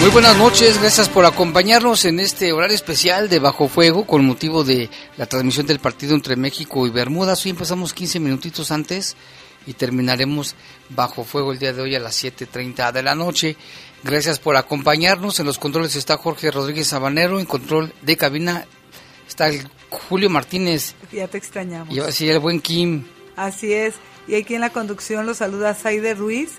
Muy buenas noches, gracias por acompañarnos en este horario especial de Bajo Fuego con motivo de la transmisión del partido entre México y Bermudas. Hoy empezamos 15 minutitos antes y terminaremos Bajo Fuego el día de hoy a las 7.30 de la noche. Gracias por acompañarnos. En los controles está Jorge Rodríguez Sabanero, en control de cabina está el Julio Martínez. Ya te extrañamos. Y así el buen Kim. Así es. Y aquí en la conducción los saluda Saide Ruiz.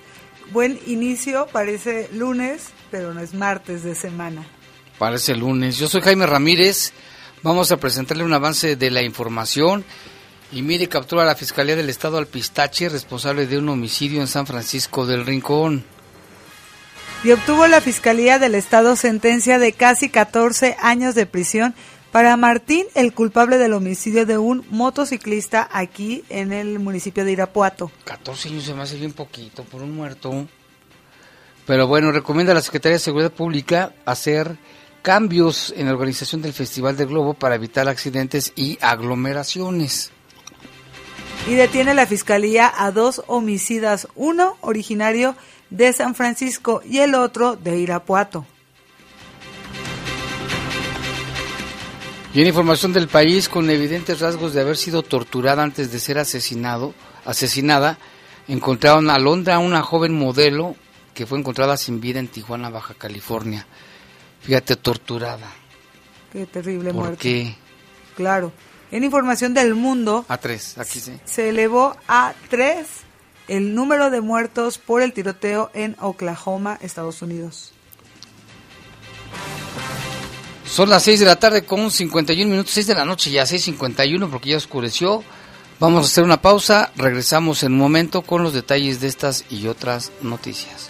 Buen inicio, parece lunes, pero no es martes de semana. Parece lunes. Yo soy Jaime Ramírez. Vamos a presentarle un avance de la información. Y mire, captura a la Fiscalía del Estado al Pistache, responsable de un homicidio en San Francisco del Rincón. Y obtuvo la Fiscalía del Estado sentencia de casi 14 años de prisión para Martín, el culpable del homicidio de un motociclista aquí en el municipio de Irapuato. 14 años se me hace bien poquito por un muerto. Pero bueno, recomienda a la Secretaría de Seguridad Pública hacer cambios en la organización del Festival del Globo para evitar accidentes y aglomeraciones. Y detiene la Fiscalía a dos homicidas, uno originario de San Francisco y el otro de Irapuato. Y en información del país, con evidentes rasgos de haber sido torturada antes de ser asesinado, asesinada, encontraron a Londra, una joven modelo que fue encontrada sin vida en Tijuana, Baja California. Fíjate, torturada. Qué terrible ¿Por muerte. qué? Claro. En información del mundo, A tres, aquí sí. se elevó a tres el número de muertos por el tiroteo en Oklahoma, Estados Unidos. Son las 6 de la tarde con 51 minutos, 6 de la noche ya, 6.51 porque ya oscureció. Vamos a hacer una pausa, regresamos en un momento con los detalles de estas y otras noticias.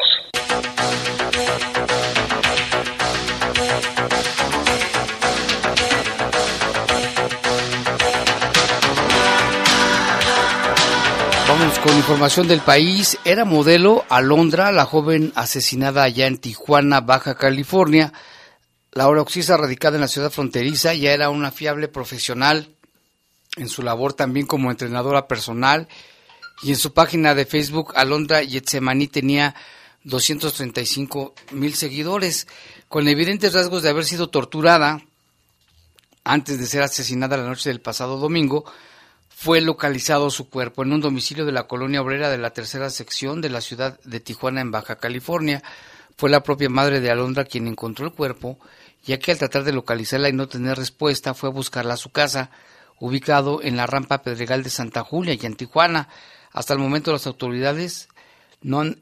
Con información del país. Era modelo Alondra, la joven asesinada allá en Tijuana, Baja California. Laura Oxisa, radicada en la ciudad fronteriza, ya era una fiable profesional en su labor también como entrenadora personal. Y en su página de Facebook, Alondra Yetsemani tenía 235 mil seguidores, con evidentes rasgos de haber sido torturada antes de ser asesinada la noche del pasado domingo fue localizado su cuerpo en un domicilio de la colonia obrera de la tercera sección de la ciudad de Tijuana en Baja California. Fue la propia madre de Alondra quien encontró el cuerpo, ya que al tratar de localizarla y no tener respuesta fue a buscarla a su casa, ubicado en la rampa Pedregal de Santa Julia y en Tijuana. Hasta el momento las autoridades no, han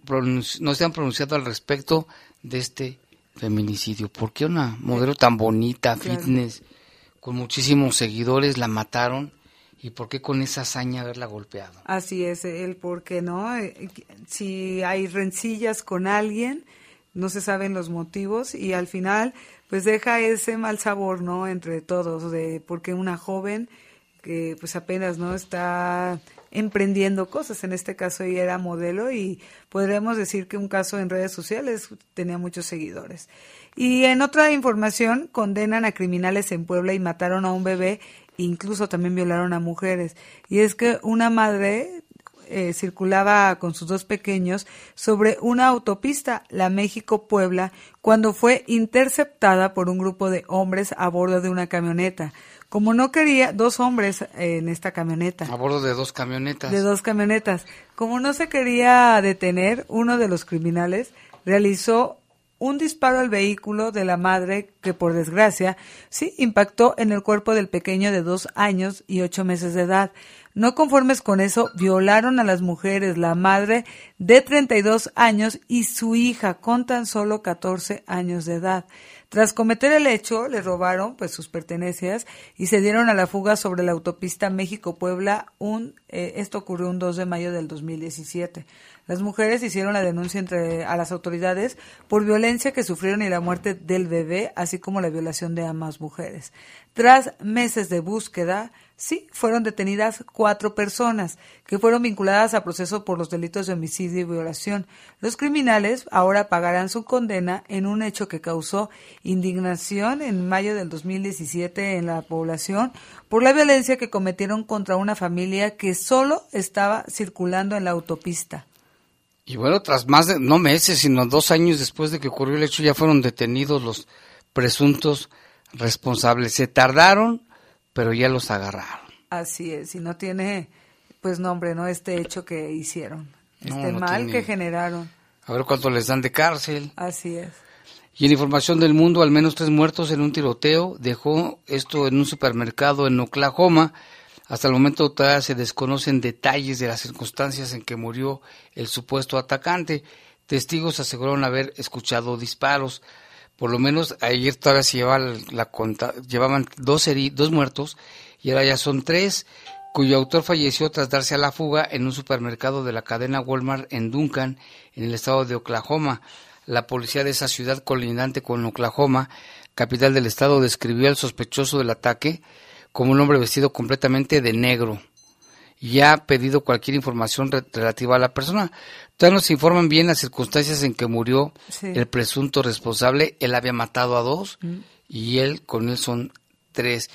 no se han pronunciado al respecto de este feminicidio. ¿Por qué una modelo tan bonita, fitness, con muchísimos seguidores, la mataron? ¿Y por qué con esa hazaña haberla golpeado? Así es, el por qué no. Eh, Si hay rencillas con alguien, no se saben los motivos y al final, pues deja ese mal sabor, ¿no? Entre todos, de porque una joven que pues apenas no está emprendiendo cosas, en este caso ella era modelo y podríamos decir que un caso en redes sociales tenía muchos seguidores. Y en otra información, condenan a criminales en Puebla y mataron a un bebé incluso también violaron a mujeres. Y es que una madre eh, circulaba con sus dos pequeños sobre una autopista, la México-Puebla, cuando fue interceptada por un grupo de hombres a bordo de una camioneta. Como no quería, dos hombres en esta camioneta. A bordo de dos camionetas. De dos camionetas. Como no se quería detener, uno de los criminales realizó un disparo al vehículo de la madre que por desgracia sí impactó en el cuerpo del pequeño de dos años y ocho meses de edad. No conformes con eso, violaron a las mujeres, la madre de 32 años y su hija con tan solo 14 años de edad. Tras cometer el hecho, le robaron pues sus pertenencias y se dieron a la fuga sobre la autopista México-Puebla. Un, eh, esto ocurrió un 2 de mayo del 2017. Las mujeres hicieron la denuncia entre, a las autoridades por violencia que sufrieron y la muerte del bebé, así como la violación de ambas mujeres. Tras meses de búsqueda, sí, fueron detenidas cuatro personas que fueron vinculadas a proceso por los delitos de homicidio y violación. Los criminales ahora pagarán su condena en un hecho que causó indignación en mayo del 2017 en la población por la violencia que cometieron contra una familia que solo estaba circulando en la autopista. Y bueno, tras más de, no meses, sino dos años después de que ocurrió el hecho, ya fueron detenidos los presuntos responsables. Se tardaron, pero ya los agarraron. Así es, y no tiene pues nombre, ¿no? Este hecho que hicieron, este mal que generaron. A ver cuánto les dan de cárcel. Así es. Y en información del mundo, al menos tres muertos en un tiroteo. Dejó esto en un supermercado en Oklahoma. Hasta el momento todavía se desconocen detalles de las circunstancias en que murió el supuesto atacante. Testigos aseguraron haber escuchado disparos. Por lo menos ayer todavía se llevaba la, conta, llevaban dos, dos muertos y ahora ya son tres, cuyo autor falleció tras darse a la fuga en un supermercado de la cadena Walmart en Duncan, en el estado de Oklahoma. La policía de esa ciudad colindante con Oklahoma, capital del estado, describió al sospechoso del ataque como un hombre vestido completamente de negro y ha pedido cualquier información relativa a la persona. Todavía no se informan bien las circunstancias en que murió el presunto responsable. Él había matado a dos mm. y él con él son tres.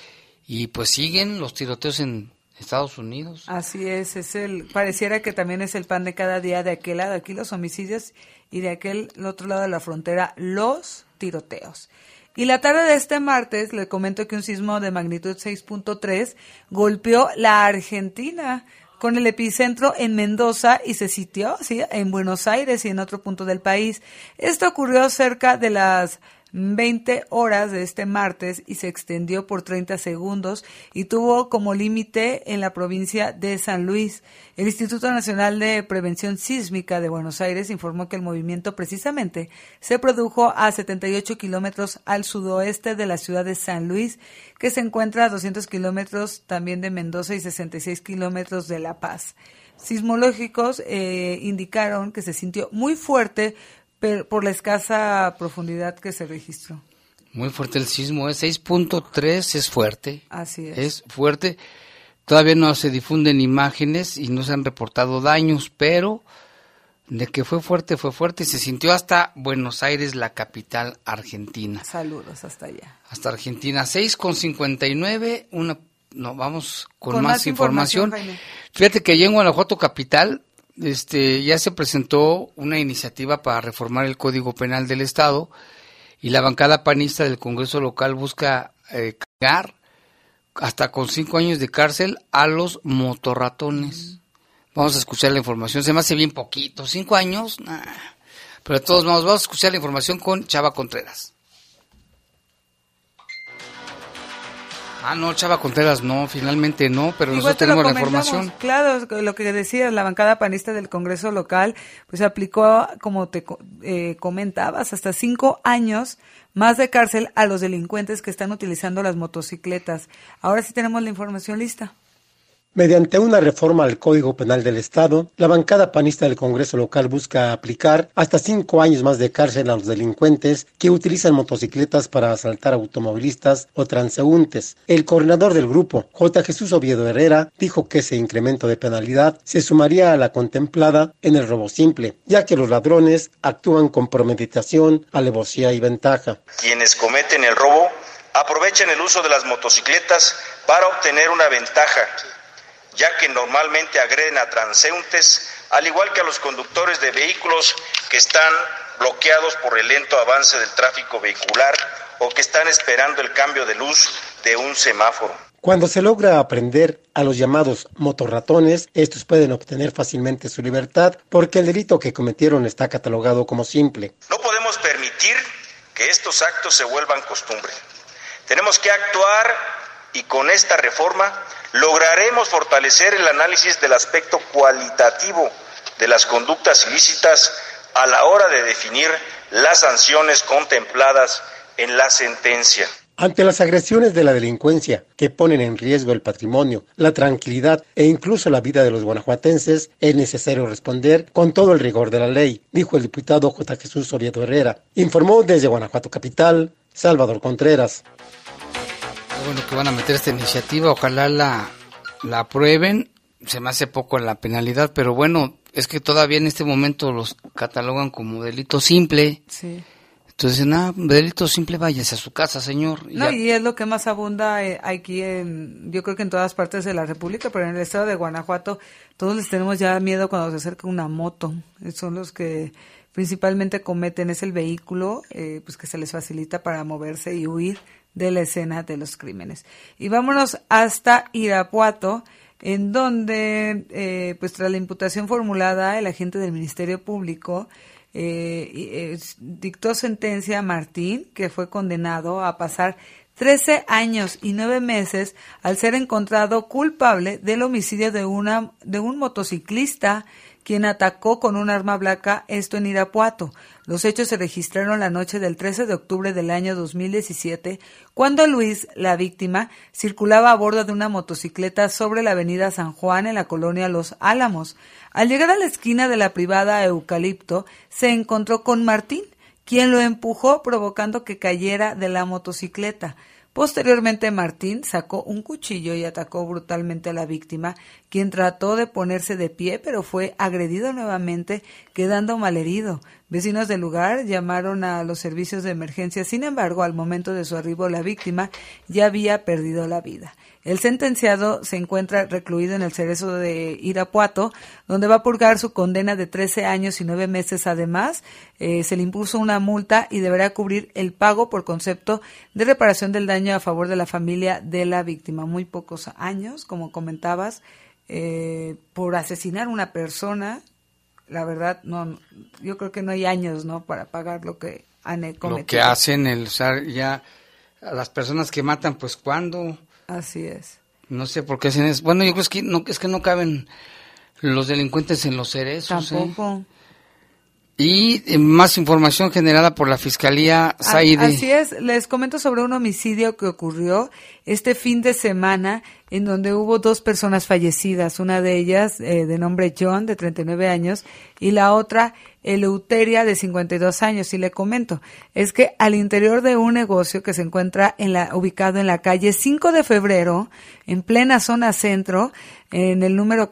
Y pues siguen los tiroteos en Estados Unidos. Así es, es el pareciera que también es el pan de cada día de aquel lado, aquí los homicidios y de aquel otro lado de la frontera los tiroteos. Y la tarde de este martes le comento que un sismo de magnitud 6.3 golpeó la Argentina con el epicentro en Mendoza y se sitió ¿sí? en Buenos Aires y en otro punto del país. Esto ocurrió cerca de las 20 horas de este martes y se extendió por 30 segundos y tuvo como límite en la provincia de San Luis. El Instituto Nacional de Prevención Sísmica de Buenos Aires informó que el movimiento precisamente se produjo a 78 kilómetros al sudoeste de la ciudad de San Luis, que se encuentra a 200 kilómetros también de Mendoza y 66 kilómetros de La Paz. Sismológicos eh, indicaron que se sintió muy fuerte por la escasa profundidad que se registró. Muy fuerte el sismo, es ¿eh? 6.3, es fuerte. Así es. Es fuerte. Todavía no se difunden imágenes y no se han reportado daños, pero de que fue fuerte, fue fuerte y se sintió hasta Buenos Aires, la capital argentina. Saludos hasta allá. Hasta Argentina, 6.59, una, no, vamos con, más, información. Fíjate que allá en Guanajuato capital este, ya se presentó una iniciativa para reformar el Código Penal del Estado y la bancada panista del Congreso local busca eh, hasta con cinco años de cárcel a los motorratones. Vamos a escuchar la información. Se me hace bien poquito. ¿Cinco años? Pero de todos modos, vamos a escuchar la información con Chava Contreras. Ah, no, Chava Contreras no, finalmente no, pero nosotros tenemos la información. Claro, lo que decías, la bancada panista del Congreso local, pues aplicó, como te eh, comentabas, hasta cinco años más de cárcel a los delincuentes que están utilizando las motocicletas. Ahora sí tenemos la información lista. Mediante una reforma al Código Penal del Estado, la bancada panista del Congreso local busca aplicar hasta cinco años más de cárcel a los delincuentes que utilizan motocicletas para asaltar automovilistas o transeúntes. El coordinador del grupo, J. Jesús Oviedo Herrera, dijo que ese incremento de penalidad se sumaría a la contemplada en el robo simple, ya que los ladrones actúan con premeditación, alevosía y ventaja. Quienes cometen el robo aprovechan el uso de las motocicletas para obtener una ventaja, ya que normalmente agreden a transeúntes, al igual que a los conductores de vehículos que están bloqueados por el lento avance del tráfico vehicular o que están esperando el cambio de luz de un semáforo. Cuando se logra aprender a los llamados motorratones, estos pueden obtener fácilmente su libertad porque el delito que cometieron está catalogado como simple. No podemos permitir que estos actos se vuelvan costumbre. Tenemos que actuar y con esta reforma lograremos fortalecer el análisis del aspecto cualitativo de las conductas ilícitas a la hora de definir las sanciones contempladas en la sentencia. Ante las agresiones de la delincuencia que ponen en riesgo el patrimonio, la tranquilidad e incluso la vida de los guanajuatenses, es necesario responder con todo el rigor de la ley, dijo el diputado J. Jesús Oriedo Herrera. Informó desde Guanajuato Capital, Salvador Contreras. Bueno, que van a meter esta iniciativa, ojalá la, la aprueben. Se me hace poco la penalidad, pero bueno, es que todavía en este momento los catalogan como delito simple. Sí. Entonces, nada, delito simple, váyase a su casa, señor. No, y es lo que más abunda eh, aquí, en, yo creo que en todas partes de la República, pero en el estado de Guanajuato todos les tenemos ya miedo cuando se acerca una moto. Son los que principalmente cometen, es el vehículo eh, pues que se les facilita para moverse y huir de la escena de los crímenes. Y vámonos hasta Irapuato, en donde, eh, pues tras la imputación formulada, el agente del Ministerio Público eh, dictó sentencia a Martín, que fue condenado a pasar 13 años y 9 meses al ser encontrado culpable del homicidio de, una, de un motociclista quien atacó con un arma blanca, esto en Irapuato. Los hechos se registraron la noche del 13 de octubre del año 2017, cuando Luis, la víctima, circulaba a bordo de una motocicleta sobre la avenida San Juan en la colonia Los Álamos. Al llegar a la esquina de la privada Eucalipto, se encontró con Martín, quien lo empujó provocando que cayera de la motocicleta. Posteriormente Martín sacó un cuchillo y atacó brutalmente a la víctima, quien trató de ponerse de pie pero fue agredido nuevamente, quedando malherido. Vecinos del lugar llamaron a los servicios de emergencia, sin embargo, al momento de su arribo la víctima ya había perdido la vida. El sentenciado se encuentra recluido en el cerezo de Irapuato, donde va a purgar su condena de 13 años y 9 meses. Además, eh, se le impuso una multa y deberá cubrir el pago por concepto de reparación del daño a favor de la familia de la víctima. Muy pocos años, como comentabas, eh, por asesinar a una persona. La verdad, no, yo creo que no hay años, ¿no? Para pagar lo que han cometido. Lo que hacen, el usar ya a las personas que matan, pues, ¿cuándo? Así es. No sé por qué hacen eso. Bueno, yo creo que no, es que no caben los delincuentes en los cerezos. ¿eh? Y eh, más información generada por la Fiscalía Saide. Así es, les comento sobre un homicidio que ocurrió este fin de semana en donde hubo dos personas fallecidas, una de ellas eh, de nombre John, de 39 años, y la otra Eleuteria, de 52 años. Y le comento, es que al interior de un negocio que se encuentra en la, ubicado en la calle 5 de febrero, en plena zona centro, en el número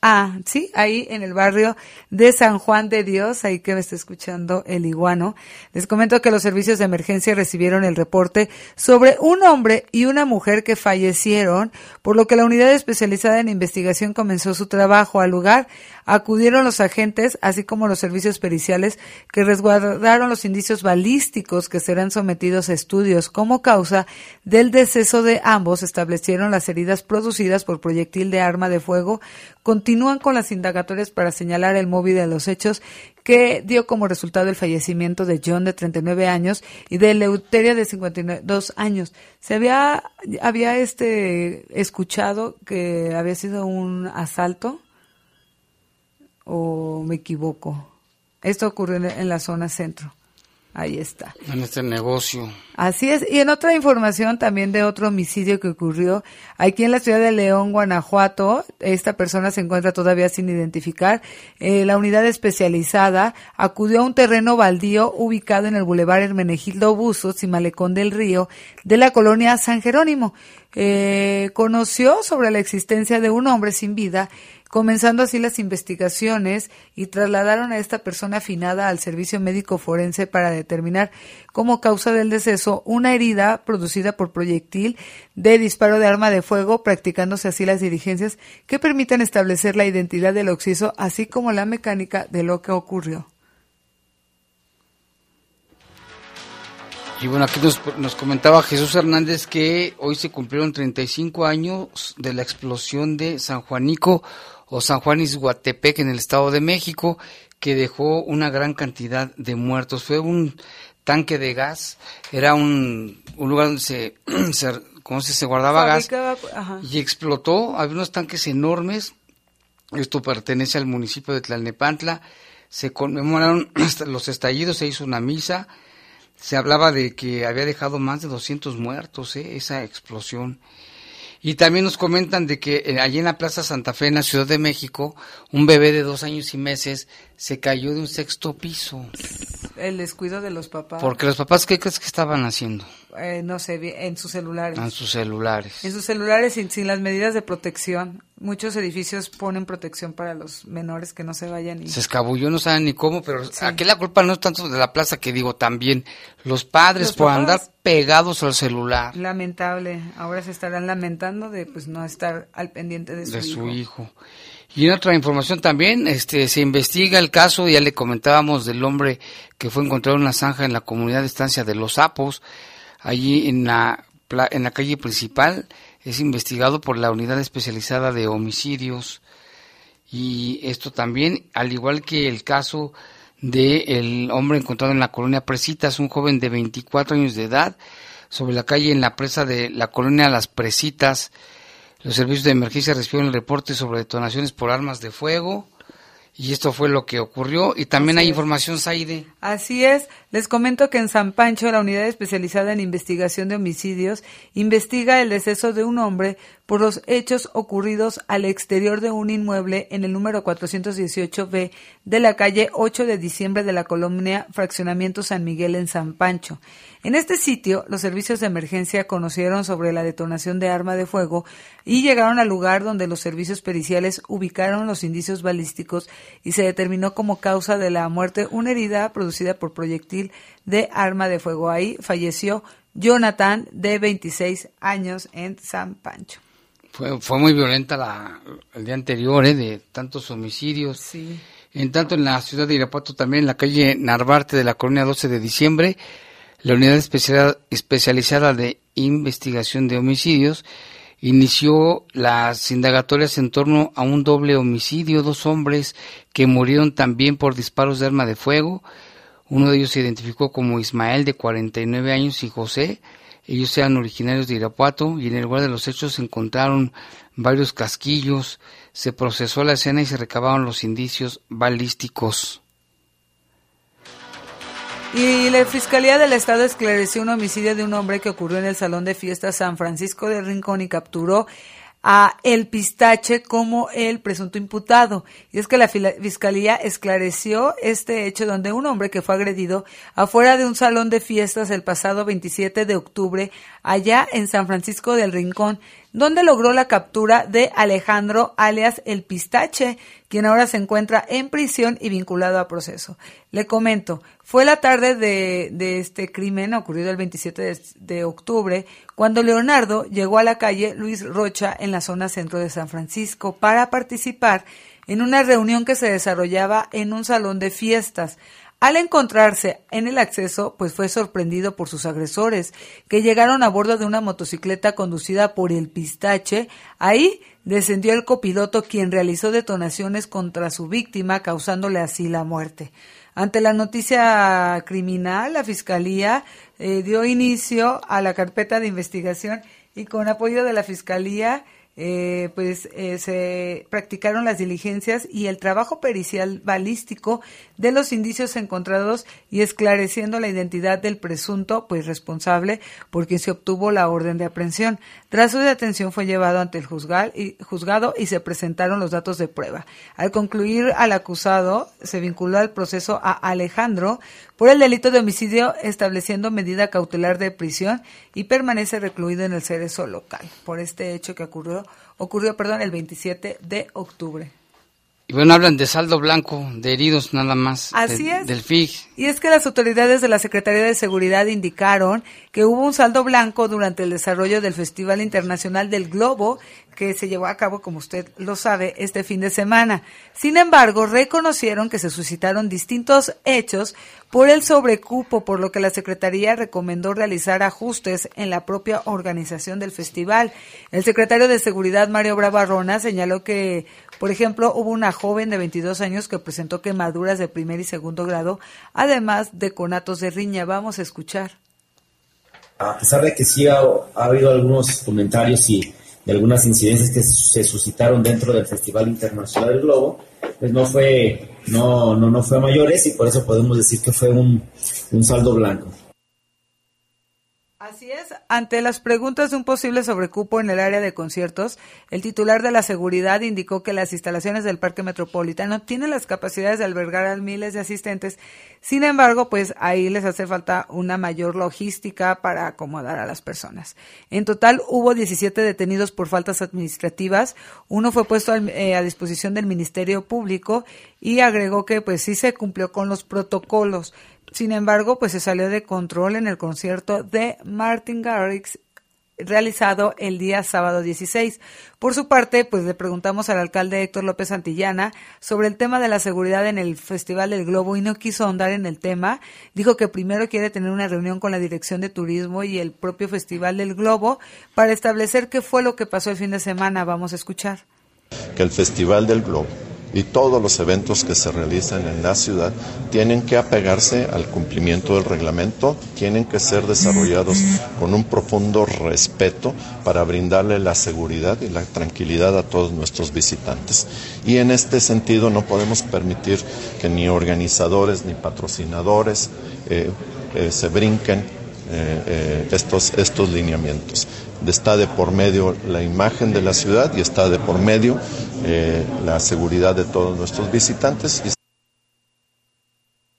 418-A, sí, ahí en el barrio de San Juan de Dios, ahí que me está escuchando el iguano. Les comento que los servicios de emergencia recibieron el reporte sobre un hombre y una mujer que fallecieron, por lo que la unidad especializada en investigación comenzó su trabajo al lugar. Acudieron los agentes, así como los servicios periciales, que resguardaron los indicios balísticos que serán sometidos a estudios como causa del deceso de ambos. Establecieron las heridas producidas por proyectil de arma de fuego. Continúan con las indagatorias para señalar el móvil de los hechos que dio como resultado el fallecimiento de John de 39 años y de Leuteria de 52 años. Se había había este escuchado que había sido un asalto o me equivoco. Esto ocurrió en la zona centro. Ahí está. En este negocio. Así es. Y en otra información también de otro homicidio que ocurrió aquí en la ciudad de León, Guanajuato, esta persona se encuentra todavía sin identificar. Eh, la unidad especializada acudió a un terreno baldío ubicado en el Boulevard Hermenegildo Buzos y Malecón del Río de la colonia San Jerónimo. eh, conoció sobre la existencia de un hombre sin vida comenzando así las investigaciones y trasladaron a esta persona afinada al servicio médico forense para determinar como causa del deceso una herida producida por proyectil de disparo de arma de fuego, practicándose así las diligencias que permitan establecer la identidad del occiso, así como la mecánica de lo que ocurrió. Y bueno, aquí nos, nos, comentaba Jesús Hernández que hoy se cumplieron 35 años de la explosión de San Juanico o San Juan Izhuatepec en el Estado de México, que dejó una gran cantidad de muertos. Fue un tanque de gas, era un, un lugar donde se, se, ¿cómo se, se guardaba gas y explotó. Había unos tanques enormes. Esto pertenece al municipio de Tlalnepantla. Se conmemoraron los estallidos, se hizo una misa. Se hablaba de que había dejado más de 200 muertos, ¿eh? esa explosión. Y también nos comentan de que eh, allí en la Plaza Santa Fe, en la Ciudad de México, un bebé de dos años y meses se cayó de un sexto piso. El descuido de los papás. Porque los papás, ¿qué crees que estaban haciendo? Eh, no sé, en sus celulares. En sus celulares. En sus celulares sin, sin las medidas de protección. Muchos edificios ponen protección para los menores que no se vayan. Y... Se escabulló, no saben ni cómo, pero aquí la culpa no es tanto de la plaza que digo, también los padres por andar pegados al celular. Lamentable. Ahora se estarán lamentando de pues no estar al pendiente de su de hijo. Su hijo. Y en otra información también, este, se investiga el caso, ya le comentábamos del hombre que fue encontrado en una zanja en la comunidad de estancia de Los Sapos, allí en la, en la calle principal, es investigado por la unidad especializada de homicidios. Y esto también, al igual que el caso de el hombre encontrado en la colonia Presitas, un joven de 24 años de edad, sobre la calle en la presa de la colonia Las Presitas, los servicios de emergencia recibieron el reporte sobre detonaciones por armas de fuego. Y esto fue lo que ocurrió. Y también Así hay es. información, Saide. Así es. Les comento que en San Pancho, la unidad especializada en investigación de homicidios investiga el deceso de un hombre por los hechos ocurridos al exterior de un inmueble en el número 418B de la calle 8 de diciembre de la colonia Fraccionamiento San Miguel en San Pancho. En este sitio, los servicios de emergencia conocieron sobre la detonación de arma de fuego y llegaron al lugar donde los servicios periciales ubicaron los indicios balísticos y se determinó como causa de la muerte una herida producida por proyectil de arma de fuego. Ahí falleció Jonathan, de 26 años, en San Pancho. Fue, fue muy violenta la, el día anterior, ¿eh? de tantos homicidios. Sí. En tanto, en la ciudad de Irapuato, también en la calle Narvarte de la colonia 12 de diciembre, la unidad especial, especializada de investigación de homicidios inició las indagatorias en torno a un doble homicidio, dos hombres que murieron también por disparos de arma de fuego. Uno de ellos se identificó como Ismael, de 49 años, y José. Ellos eran originarios de Irapuato y en el lugar de los hechos se encontraron varios casquillos, se procesó la escena y se recabaron los indicios balísticos. Y la Fiscalía del Estado esclareció un homicidio de un hombre que ocurrió en el Salón de Fiestas San Francisco de Rincón y capturó a El Pistache como el presunto imputado. Y es que la Fiscalía esclareció este hecho donde un hombre que fue agredido afuera de un salón de fiestas el pasado 27 de octubre allá en San Francisco del Rincón, donde logró la captura de Alejandro alias El Pistache, quien ahora se encuentra en prisión y vinculado a proceso. Le comento, fue la tarde de, este crimen ocurrido el 27 de, de, octubre, cuando Leonardo llegó a la calle Luis Rocha en la zona centro de San Francisco para participar en una reunión que se desarrollaba en un salón de fiestas. Al encontrarse en el acceso, pues fue sorprendido por sus agresores, que llegaron a bordo de una motocicleta conducida por el pistache. Ahí descendió el copiloto, quien realizó detonaciones contra su víctima, causándole así la muerte. Ante la noticia criminal, la Fiscalía eh, dio inicio a la carpeta de investigación y con apoyo de la Fiscalía eh, pues eh, se practicaron las diligencias y el trabajo pericial balístico de los indicios encontrados y esclareciendo la identidad del presunto pues responsable por quien se obtuvo la orden de aprehensión. Tras su detención fue llevado ante el juzgado y, se presentaron los datos de prueba. Al concluir al acusado se vinculó al proceso a Alejandro por el delito de homicidio estableciendo medida cautelar de prisión y permanece recluido en el cerezo local por este hecho que ocurrió ocurrió perdón, el 27 de octubre. Y bueno, hablan de saldo blanco, de heridos nada más. Así es. Del FIG. Y es que las autoridades de la Secretaría de Seguridad indicaron que hubo un saldo blanco durante el desarrollo del Festival Internacional del Globo que se llevó a cabo, como usted lo sabe, este fin de semana. Sin embargo, reconocieron que se suscitaron distintos hechos por el sobrecupo, por lo que la Secretaría recomendó realizar ajustes en la propia organización del festival. El secretario de Seguridad, Mario Bravarrona, señaló que, por ejemplo, hubo una joven de 22 años que presentó quemaduras de primer y segundo grado, además de conatos de riña. Vamos a escuchar. A pesar de que sí ha habido algunos comentarios y de algunas incidencias que se suscitaron dentro del Festival Internacional del Globo, pues no fue, no, no, no fue a mayores y por eso podemos decir que fue un, un saldo blanco. Así es, ante las preguntas de un posible sobrecupo en el área de conciertos, el titular de la seguridad indicó que las instalaciones del Parque Metropolitano tienen las capacidades de albergar a miles de asistentes. Sin embargo, pues ahí les hace falta una mayor logística para acomodar a las personas. En total hubo 17 detenidos por faltas administrativas. Uno fue puesto eh, a disposición del Ministerio Público y agregó que pues sí se cumplió con los protocolos. Sin embargo, pues se salió de control en el concierto de Martin Garrix realizado el día sábado 16. Por su parte, pues le preguntamos al alcalde Héctor López Santillana sobre el tema de la seguridad en el Festival del Globo y no quiso ahondar en el tema. Dijo que primero quiere tener una reunión con la Dirección de Turismo y el propio Festival del Globo para establecer qué fue lo que pasó el fin de semana. Vamos a escuchar. Que el Festival del Globo y todos los eventos que se realizan en la ciudad tienen que apegarse al cumplimiento del reglamento, tienen que ser desarrollados con un profundo respeto para brindarle la seguridad y la tranquilidad a todos nuestros visitantes. Y en este sentido no podemos permitir que ni organizadores ni patrocinadores eh, eh, se brinquen eh, estos, estos lineamientos está de por medio la imagen de la ciudad y está de por medio eh, la seguridad de todos nuestros visitantes.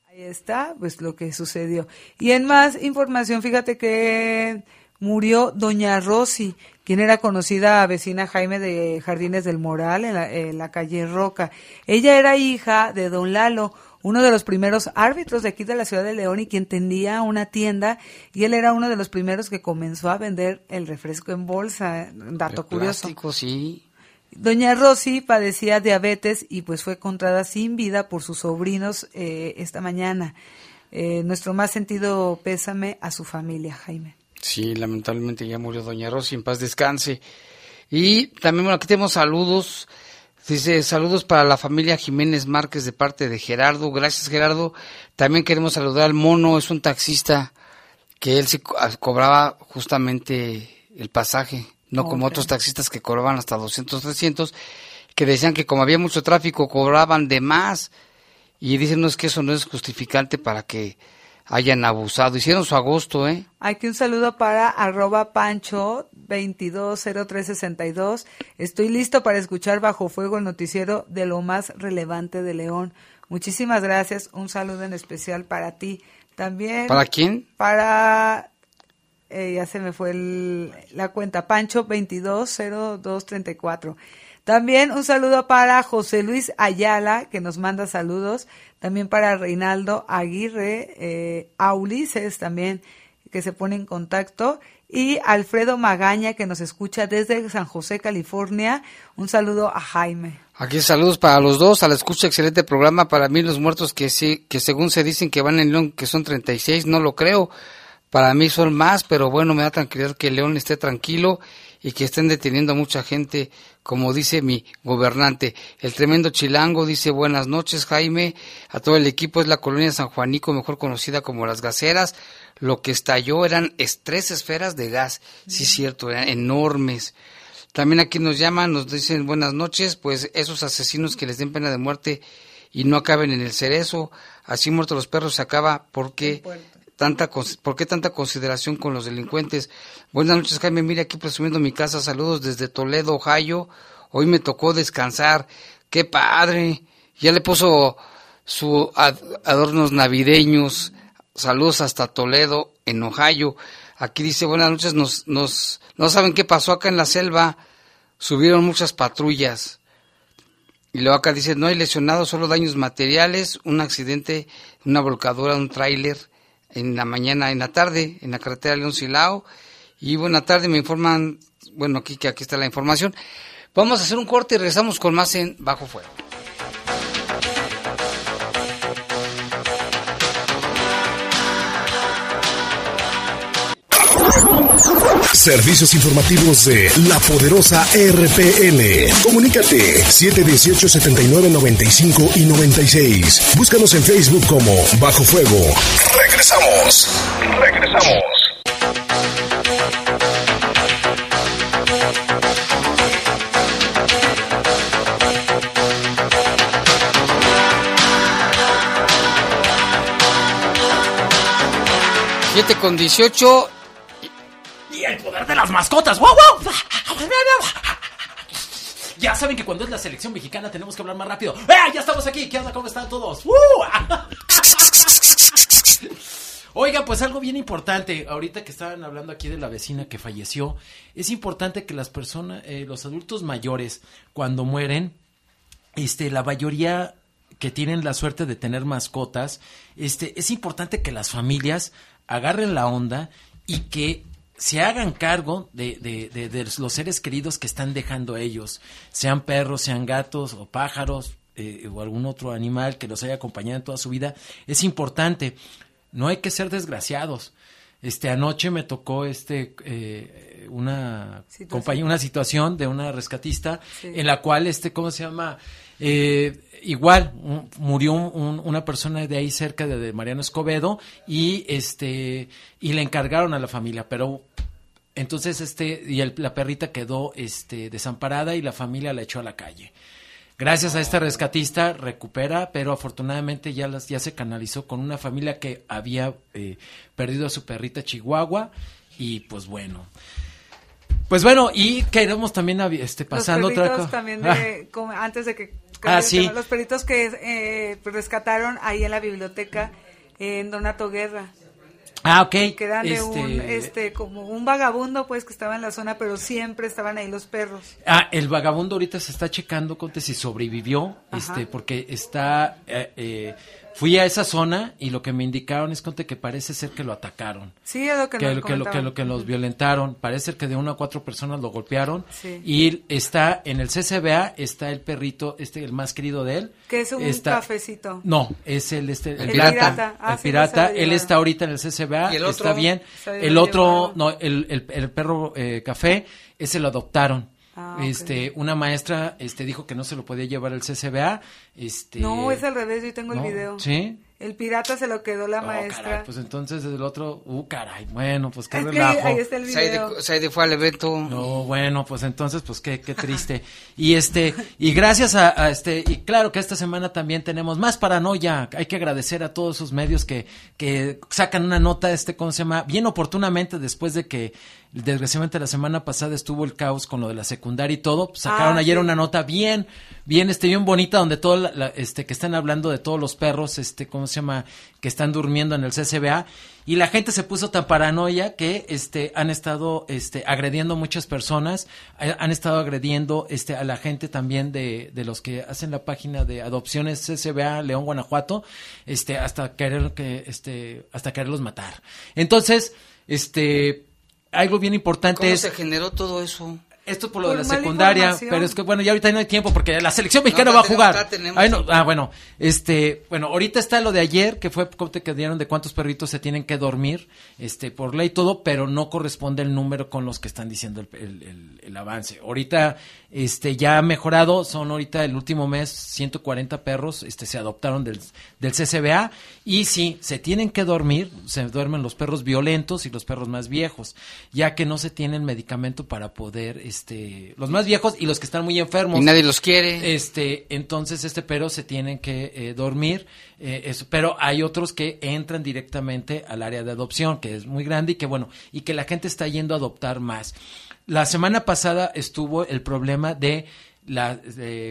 Ahí está, pues lo que sucedió. Y en más información, fíjate que murió doña Rosy, quien era conocida vecina Jaime de Jardines del Moral en la, en la calle Roca. Ella era hija de don Lalo, uno de los primeros árbitros de aquí de la ciudad de León y quien tendía una tienda y él era uno de los primeros que comenzó a vender el refresco en bolsa, dato curioso. sí. Doña Rosy padecía diabetes y pues fue encontrada sin vida por sus sobrinos eh, esta mañana. Eh, nuestro más sentido pésame a su familia, Jaime. Sí, lamentablemente ya murió Doña Rosy, en paz descanse. Y también, bueno, aquí tenemos saludos Dice, saludos para la familia Jiménez Márquez de parte de Gerardo. Gracias, Gerardo. También queremos saludar al mono, es un taxista que él sí ah, cobraba justamente el pasaje, no como otros taxistas que cobraban hasta 200, 300, que decían que como había mucho tráfico cobraban de más. Y dicen, no es que eso no es justificante para que hayan abusado. Hicieron su agosto, ¿eh? Aquí un saludo para arroba pancho 220362. Estoy listo para escuchar bajo fuego el noticiero de lo más relevante de León. Muchísimas gracias. Un saludo en especial para ti. También. ¿Para quién? Para eh, ya se me fue la cuenta, Pancho 220234. También un saludo para José Luis Ayala, que nos manda saludos. También para Reinaldo Aguirre, eh, a Ulises también, que se pone en contacto. Y Alfredo Magaña, que nos escucha desde San José, California. Un saludo a Jaime. Aquí saludos para los dos, a la escucha, excelente programa. Para mí los muertos que sí, que según se dicen que van en León, que son 36, no lo creo. Para mí son más, pero bueno, me da tranquilidad que León esté tranquilo y que estén deteniendo a mucha gente, como dice mi gobernante. El tremendo chilango dice buenas noches, Jaime. A todo el equipo es la colonia San Juanico, mejor conocida como las gaseras. Lo que estalló eran tres esferas de gas, sí es cierto, eran enormes. También aquí nos llaman, nos dicen buenas noches, pues esos asesinos que les den pena de muerte y no acaben en el cerezo, así muertos los perros se acaba porque tanta ¿por qué tanta consideración con los delincuentes? Buenas noches, Jaime, mire aquí presumiendo mi casa, saludos desde Toledo, Ohio. Hoy me tocó descansar. Qué padre. Ya le puso su adornos navideños. Saludos hasta Toledo, en Ohio. Aquí dice, buenas noches, nos, nos, no saben qué pasó acá en la selva. Subieron muchas patrullas. Y luego acá dice, no hay lesionados, solo daños materiales, un accidente, una volcadura, un tráiler en la mañana, en la tarde, en la carretera León Silao. Y buena tarde, me informan, bueno, aquí que aquí está la información. Vamos a hacer un corte y regresamos con más en Bajo Fuego. Servicios informativos de la poderosa RPN. Comunícate 718-7995 y 96. Búscanos en Facebook como Bajo Fuego. Regresamos. Regresamos. Siete con 18 el poder de las mascotas. ¡Wow, wow! Ya saben que cuando es la selección mexicana tenemos que hablar más rápido. ¡Eh! Ya estamos aquí. ¿Qué onda? ¿Cómo están todos? Oiga, pues algo bien importante. Ahorita que estaban hablando aquí de la vecina que falleció, es importante que las personas, eh, los adultos mayores, cuando mueren, este, la mayoría que tienen la suerte de tener mascotas, este, es importante que las familias agarren la onda y que se hagan cargo de, de, de, los seres queridos que están dejando ellos, sean perros, sean gatos o pájaros eh, o algún otro animal que los haya acompañado en toda su vida, es importante. No hay que ser desgraciados. Este anoche me tocó este eh, una compañía, una situación de una rescatista en la cual este cómo se llama eh, igual murió una persona de ahí cerca de, Mariano Escobedo y este y le encargaron a la familia pero entonces este y la perrita quedó este desamparada y la familia la echó a la calle gracias a este rescatista recupera pero afortunadamente ya las ya se canalizó con una familia que había eh, perdido a su perrita Chihuahua y pues bueno pues bueno, y queremos también este, pasando otra cosa. también de, ah. antes de que Ah, sí. Los perritos que eh, rescataron ahí en la biblioteca en Donato Guerra. Ah, ok. Que eran de un, este, este, como un vagabundo, pues, que estaba en la zona, pero siempre estaban ahí los perros. Ah, el vagabundo ahorita se está checando, Conte, si sobrevivió, este, porque está, eh, eh, Fui a esa zona y lo que me indicaron es que parece ser que lo atacaron. Sí, es lo que, que, lo, que, lo, que, lo que los violentaron. Parece ser que de una a cuatro personas lo golpearon. Y está en el CCBA, está el perrito, este, el más querido de él. Que es un cafecito. No, es el, este, el, pirata. el pirata. Ah, él está ahorita en el CCBA, ¿Y el otro? está bien. El otro, no, el, el, perro eh, café, ese lo adoptaron. Ah, este, una maestra este dijo que no se lo podía llevar al CCBA. Este No, es al revés, yo tengo el video. ¿Sí? El pirata se lo quedó la oh, maestra. pues entonces el otro, uh, caray, bueno, pues qué relajo. ahí está el video. Saide, fue al evento. No, bueno, pues entonces, pues qué, qué triste. y este, y gracias a, este, y claro que esta semana también tenemos más paranoia. Hay que agradecer a todos esos medios que, que sacan una nota, este, ¿cómo se llama? Bien oportunamente después de que desgraciadamente la semana pasada estuvo el caos con lo de la secundaria y todo. Pues, sacaron ah, ayer una nota bien, bien, este, bien bonita donde todo, este, que están hablando de todos los perros, este, ¿cómo se llama? Que están durmiendo en el CCBA y la gente se puso tan paranoia que, este, han estado, este, agrediendo muchas personas, eh, han estado agrediendo, este, a la gente también de, de los que hacen la página de adopciones CCBA León, Guanajuato, este, hasta querer que, este, hasta quererlos matar. Entonces, este, algo bien importante ¿Cómo es... se generó todo eso? Esto por lo de la secundaria, pero es que bueno, ya ahorita no hay tiempo porque la selección mexicana va a jugar. ah, bueno, este, bueno, ahorita está lo de ayer, que fue te dieron de cuántos perritos se tienen que dormir, este, por ley todo, pero no corresponde el número con los que están diciendo el, el avance. Ahorita, este, ya ha mejorado, son ahorita el último mes 140 perros, este, se adoptaron del, del CCBA y sí, se tienen que dormir, se duermen los perros violentos y los perros más viejos, ya que no se tiene el medicamento para poder, este, este, los más viejos y los que están muy enfermos. Y nadie los quiere. Este, entonces este pero se tienen que eh, dormir, eh, eso, pero hay otros que entran directamente al área de adopción, que es muy grande y que bueno, y que la gente está yendo a adoptar más. La semana pasada estuvo el problema de la,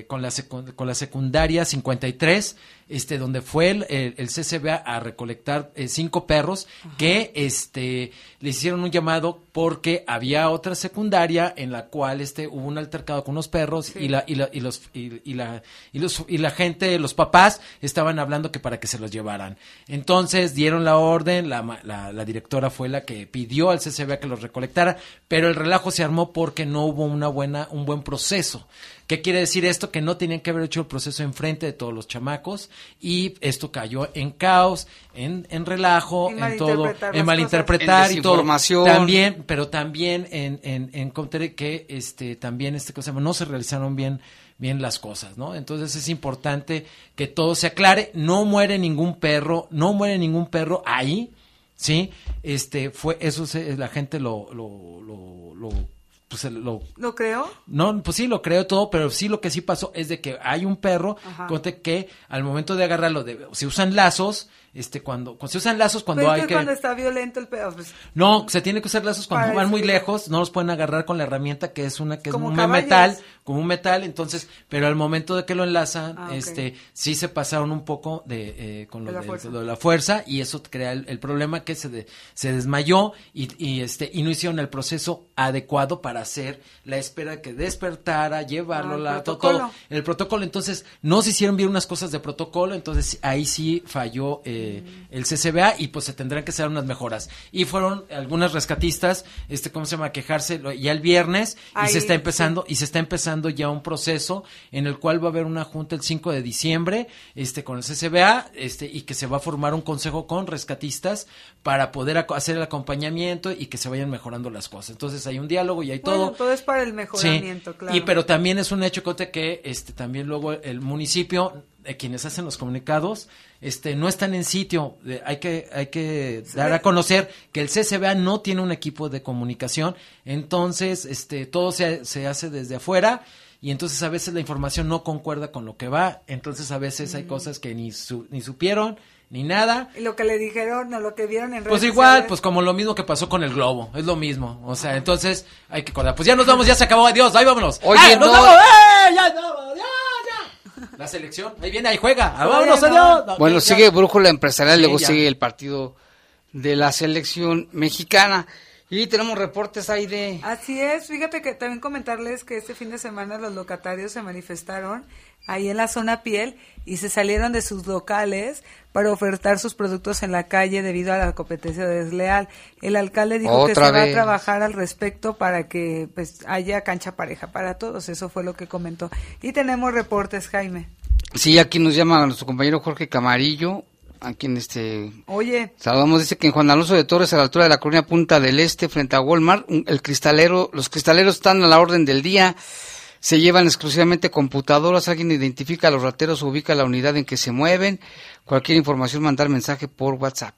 con, la con la secundaria 53, este, donde fue el, el, CCBA a recolectar eh, cinco perros que este, le hicieron un llamado porque había otra secundaria en la cual este, hubo un altercado con unos perros y, la, y, la, y, los, y, la, y, los, y la gente, los papás, estaban hablando que para que se los llevaran. Entonces dieron la orden, la, la, la directora fue la que pidió al CCBA que los recolectara, pero el relajo se armó porque no hubo una buena, un buen proceso. ¿Qué quiere decir esto? Que no tenían que haber hecho el proceso enfrente de todos los chamacos y esto cayó en caos, en, en relajo, en, todo, en malinterpretar y todo. También, pero también en, en, en que este, también este cosa, no se realizaron bien bien las cosas, ¿no? Entonces es importante que todo se aclare, no muere ningún perro, no muere ningún perro ahí, ¿sí? Este, fue, eso la gente lo, lo, lo, lo pues lo... ¿Lo creo? No, pues sí, lo creo todo, pero sí lo que sí pasó es de que hay un perro, conte que al momento de agarrarlo, de, se usan lazos, este cuando, cuando se usan lazos cuando hay que cuando está violento el pedo pues. no se tiene que usar lazos cuando van muy lejos no los pueden agarrar con la herramienta que es una que es un metal como un metal entonces pero al momento de que lo enlazan ah, este sí se pasaron un poco de eh, con lo de, la fuerza y eso crea el, problema que se se desmayó y, y, este y no hicieron el proceso adecuado para hacer la espera que despertara llevarlo ah, la todo el protocolo entonces no se hicieron bien unas cosas de protocolo entonces ahí sí falló eh, el CCBA y pues se tendrán que hacer unas mejoras. Y fueron algunas rescatistas, este, ¿cómo se llama? quejarse ya el viernes y se está empezando, y se está empezando ya un proceso en el cual va a haber una junta el 5 de diciembre, este, con el CCBA, este, y que se va a formar un consejo con rescatistas para poder hacer el acompañamiento y que se vayan mejorando las cosas. Entonces hay un diálogo y hay todo. Todo es para el mejoramiento, claro. Y pero también es un hecho que este también luego el municipio eh, quienes hacen los comunicados este no están en sitio hay que hay que dar a conocer que el CCBA no tiene un equipo de comunicación entonces este todo se, se hace desde afuera y entonces a veces la información no concuerda con lo que va entonces a veces hay mm. cosas que ni ni supieron ni nada. Y lo que le dijeron o lo que vieron en Pues igual, pues como lo mismo que pasó con el globo, es lo mismo. O sea, entonces hay que acordar. Pues ya nos vamos, ya se acabó, adiós, ahí vámonos. Oye, nos vamos, ¡eh! Ya, no, ya, ya. La selección, ahí viene, ahí juega. vámonos, adiós. bueno, sigue Brújula Empresarial, luego sigue el partido de la selección mexicana. Y tenemos reportes ahí de... Así es, fíjate que también comentarles que este fin de semana los locatarios se manifestaron ahí en la zona piel y se salieron de sus locales para ofertar sus productos en la calle debido a la competencia desleal. El alcalde dijo que se va a trabajar al respecto para que pues haya cancha pareja para todos. Eso fue lo que comentó. Y tenemos reportes, Jaime. Sí, aquí nos llama nuestro compañero Jorge Camarillo, aquí en este... Oye. Saludamos, dice que en Juan Alonso de Torres, a la altura de la colonia Punta del Este, frente a Walmart, el cristalero, los cristaleros están a la orden del día se llevan exclusivamente computadoras, alguien identifica a los rateros, ubica la unidad en que se mueven, cualquier información mandar mensaje por WhatsApp.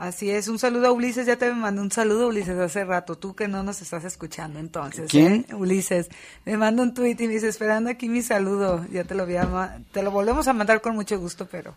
Así es, un saludo a Ulises, ya te mandé un saludo Ulises hace rato, tú que no nos estás escuchando entonces. ¿Quién? ¿eh? Ulises, me manda un tweet y me dice, esperando aquí mi saludo, ya te lo voy a, te lo volvemos a mandar con mucho gusto, pero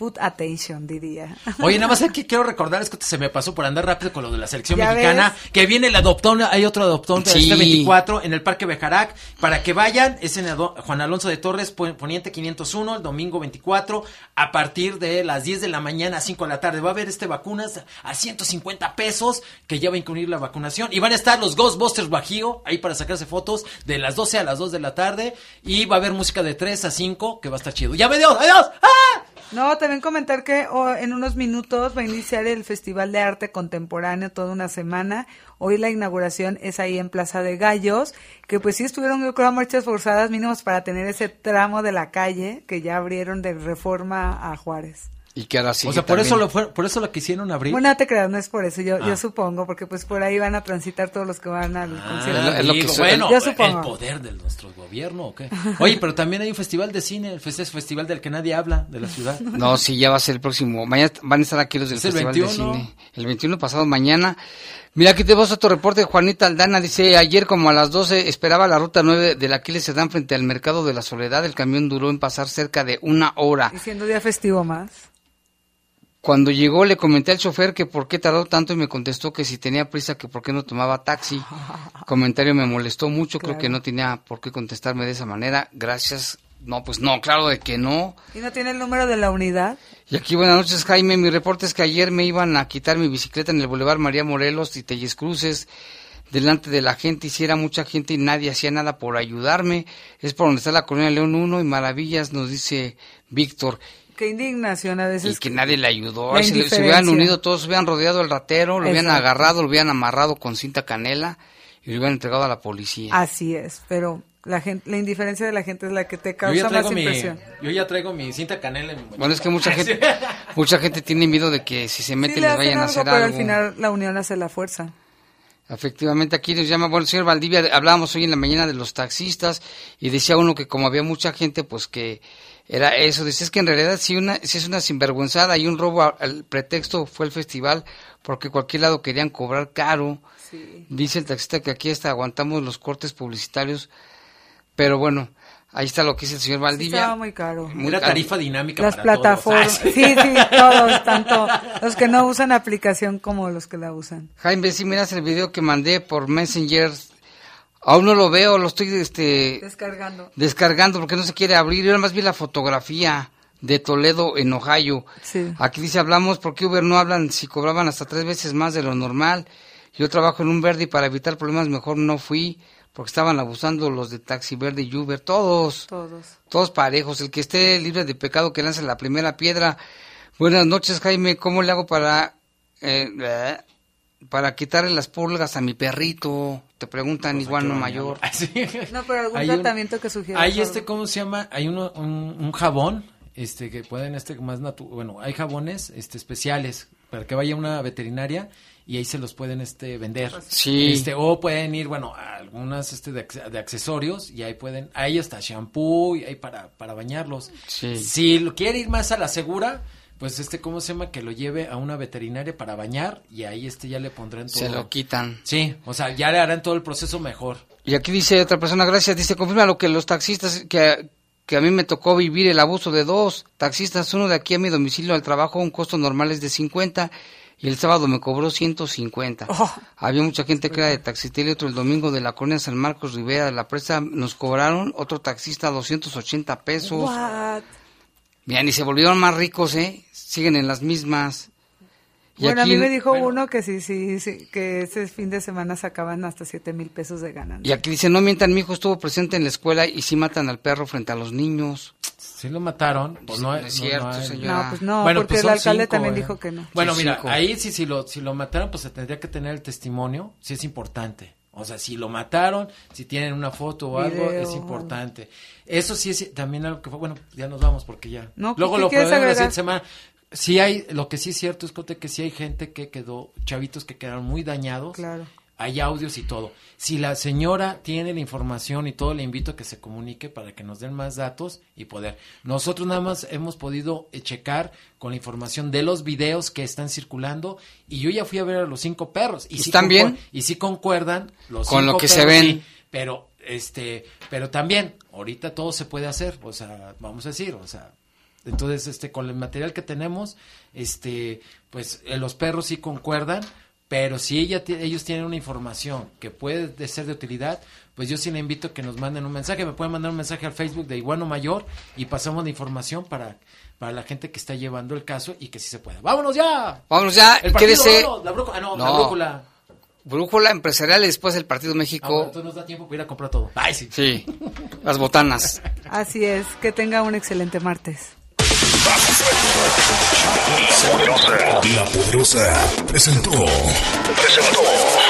Put attention, diría. Oye, nada más aquí quiero recordar, es que se me pasó por andar rápido con lo de la selección mexicana, que viene el adoptón, hay otro adoptón de este 24 en el Parque Bejarac, para que vayan, es en Juan Alonso de Torres, Poniente 501, el domingo 24, a partir de las 10 de la mañana a 5 de la tarde. Va a haber este vacunas a 150 pesos, que ya va a incluir la vacunación, y van a estar los Ghostbusters Bajío, ahí para sacarse fotos, de las 12 a las 2 de la tarde, y va a haber música de 3 a 5, que va a estar chido. ¡Ya me dio! ¡Adiós! ¡Ah! No, también comentar que oh, en unos minutos va a iniciar el Festival de Arte Contemporáneo toda una semana. Hoy la inauguración es ahí en Plaza de Gallos, que pues sí estuvieron, yo creo, marchas forzadas mínimos para tener ese tramo de la calle que ya abrieron de Reforma a Juárez. Y que ahora sí. O sea, por eso lo fue, por eso lo quisieron abrir. Bueno, no te creas, no es por eso, yo, yo ah. supongo, porque pues por ahí van a transitar todos los que van al ah, concierto. Es lo, que bueno, yo supongo. el poder de nuestro gobierno, ¿o qué? Oye, pero también hay un festival de cine, el festival del que nadie habla de la ciudad. No, sí, ya va a ser el próximo. Mañana van a estar aquí los del festival de cine. El 21 pasado mañana Mira, aquí te vas a tu reporte, Juanita Aldana, dice, ayer como a las 12 esperaba la ruta 9 de la Aquiles Sedán frente al Mercado de la Soledad, el camión duró en pasar cerca de una hora. Y siendo día festivo más. Cuando llegó le comenté al chofer que por qué tardó tanto y me contestó que si tenía prisa que por qué no tomaba taxi. Comentario me molestó mucho, creo que no tenía por qué contestarme de esa manera. Gracias. No, pues no, claro de que no. ¿Y no tiene el número de la unidad? Y aquí buenas noches Jaime, mi reporte es que ayer me iban a quitar mi bicicleta en el Boulevard María Morelos y Telles Cruces delante de la gente, hiciera mucha gente y nadie hacía nada por ayudarme. Es por donde está la colonia León 1 y Maravillas, nos dice Víctor. Qué indignación a Y veces. que nadie le ayudó. Ay, se, le- se hubieran unido todos, hubieran rodeado al ratero, lo hubieran agarrado, lo hubieran amarrado con cinta canela y lo hubieran entregado a la policía. Así es, pero la gente, la indiferencia de la gente es la que te causa más mi, impresión. yo ya traigo mi cinta canela en mi Bueno, es que mucha gente, mucha gente tiene miedo de que si se Sí meten le les vayan a algo, hacer pero algo. al final la unión hace la fuerza. Efectivamente, aquí nos llama, bueno, señor Valdivia, hablábamos hoy en la mañana de los taxistas y decía uno que como había mucha gente, pues que era eso. Decía es que en realidad si, una, si es una sinvergüenzada y un robo, a- el pretexto fue el festival porque cualquier lado querían cobrar caro. Dice el taxista que aquí hasta aguantamos los cortes publicitarios, pero bueno, ahí está lo que dice el señor Sí, Valdivia. estaba muy caro. Muy caro. tarifa dinámica Las para plataformas, todos. sí, sí, todos, tanto los que no usan aplicación como los que la usan. Jaime, si miras el video que mandé por Messenger, aún no lo veo, lo estoy este, Descargando. descargando porque no se quiere abrir. Yo nada más vi la fotografía de Toledo en Ohio. Sí. Aquí dice, hablamos porque Uber no hablan si cobraban hasta tres veces más de lo normal. Yo trabajo en un verde y para evitar problemas mejor no fui porque estaban abusando los de Taxi Verde y Uber, todos, Todos. todos parejos. El que esté libre de pecado que lance la primera piedra. Buenas noches, Jaime. ¿Cómo le hago para eh, para quitarle las pulgas a mi perrito? Te preguntan igual no mayor. Ah, Sí. No, pero algún Hay un- tratamiento que sugiera. Hay este, ¿cómo se llama? Hay uno, un, un jabón, este, que pueden, este, más natu bueno, hay jabones, este, especiales, para que vaya una veterinaria y ahí se los pueden, este, vender. Sí. Este, o pueden ir, bueno, a algunas, este, de, de accesorios y ahí pueden, ahí está shampoo y hay para, para bañarlos. Sí. Si lo quiere ir más a la segura, pues este, ¿cómo se llama? Que lo lleve a una veterinaria para bañar y ahí, este, ya le pondrán todo. Se lo quitan. Sí, o sea, ya le harán todo el proceso mejor. Y aquí dice otra persona, gracias, dice, confirma lo que los taxistas, que, que a mí me tocó vivir el abuso de dos taxistas, uno de aquí a mi domicilio al trabajo, un costo normal es de 50 y el sábado me cobró 150. Oh. Había mucha gente que era de Taxitel y otro el domingo de la colonia San Marcos Rivera de la Presa nos cobraron otro taxista 280 pesos. What? Bien, y se volvieron más ricos, ¿eh? Siguen en las mismas. Y Bueno, a aquí- mí me dijo bueno. uno que sí, sí, sí, que ese fin de semana sacaban hasta siete mil pesos de Y ganancia. aquí dice, no mientan, mi hijo estuvo presente en la escuela y sí matan al perro frente a los niños. Si lo mataron, pues no, No es cierto, hay- señor. No, pues no, Bueno, porque pues el alcalde cinco, también eh. dijo que no. Bueno, Sí, mira, cinco. ahí sí, si lo, si lo mataron, pues se tendría que tener el testimonio, si es importante. O sea, si lo mataron, si tienen una foto o algo, Video, es algo. Eso sí es también algo que fue, bueno, ya nos vamos porque ya. No, Luego ¿qué lo probemos la siguiente semana. Sí hay, lo que sí es cierto es Cote, que sí hay gente que quedó, chavitos que quedaron muy dañados. Claro. Hay audios y todo. Si la señora tiene la información y todo, le invito a que se comunique para que nos den más datos y poder. Nosotros nada más hemos podido eh, checar con la información de los videos que están circulando y yo ya fui a ver a los cinco perros. Y sí ¿Están bien? concuer- Y sí concuerdan los Con lo que se ven. sí, pero, este, pero también, ahorita todo se puede hacer, o sea, vamos a decir, o sea, entonces, este, con el material que tenemos, este, pues eh, los perros sí concuerdan, pero si ella ellos tienen una información que puede de ser de utilidad, pues yo sí le invito a que nos manden un mensaje, me pueden mandar un mensaje al Facebook de Iguano Mayor y pasamos la información para, para la gente que está llevando el caso y que sí se pueda. ¡Vámonos ya! Vámonos ya, El partido, quédese. vámonos, la brújula, ah, no, la brújula. Brújula empresarial y después el Partido México. entonces nos da tiempo para ir a comprar todo. Ay, sí. Sí, las botanas. Así es, que tenga un excelente martes. La Poderosa presentó. Presentó.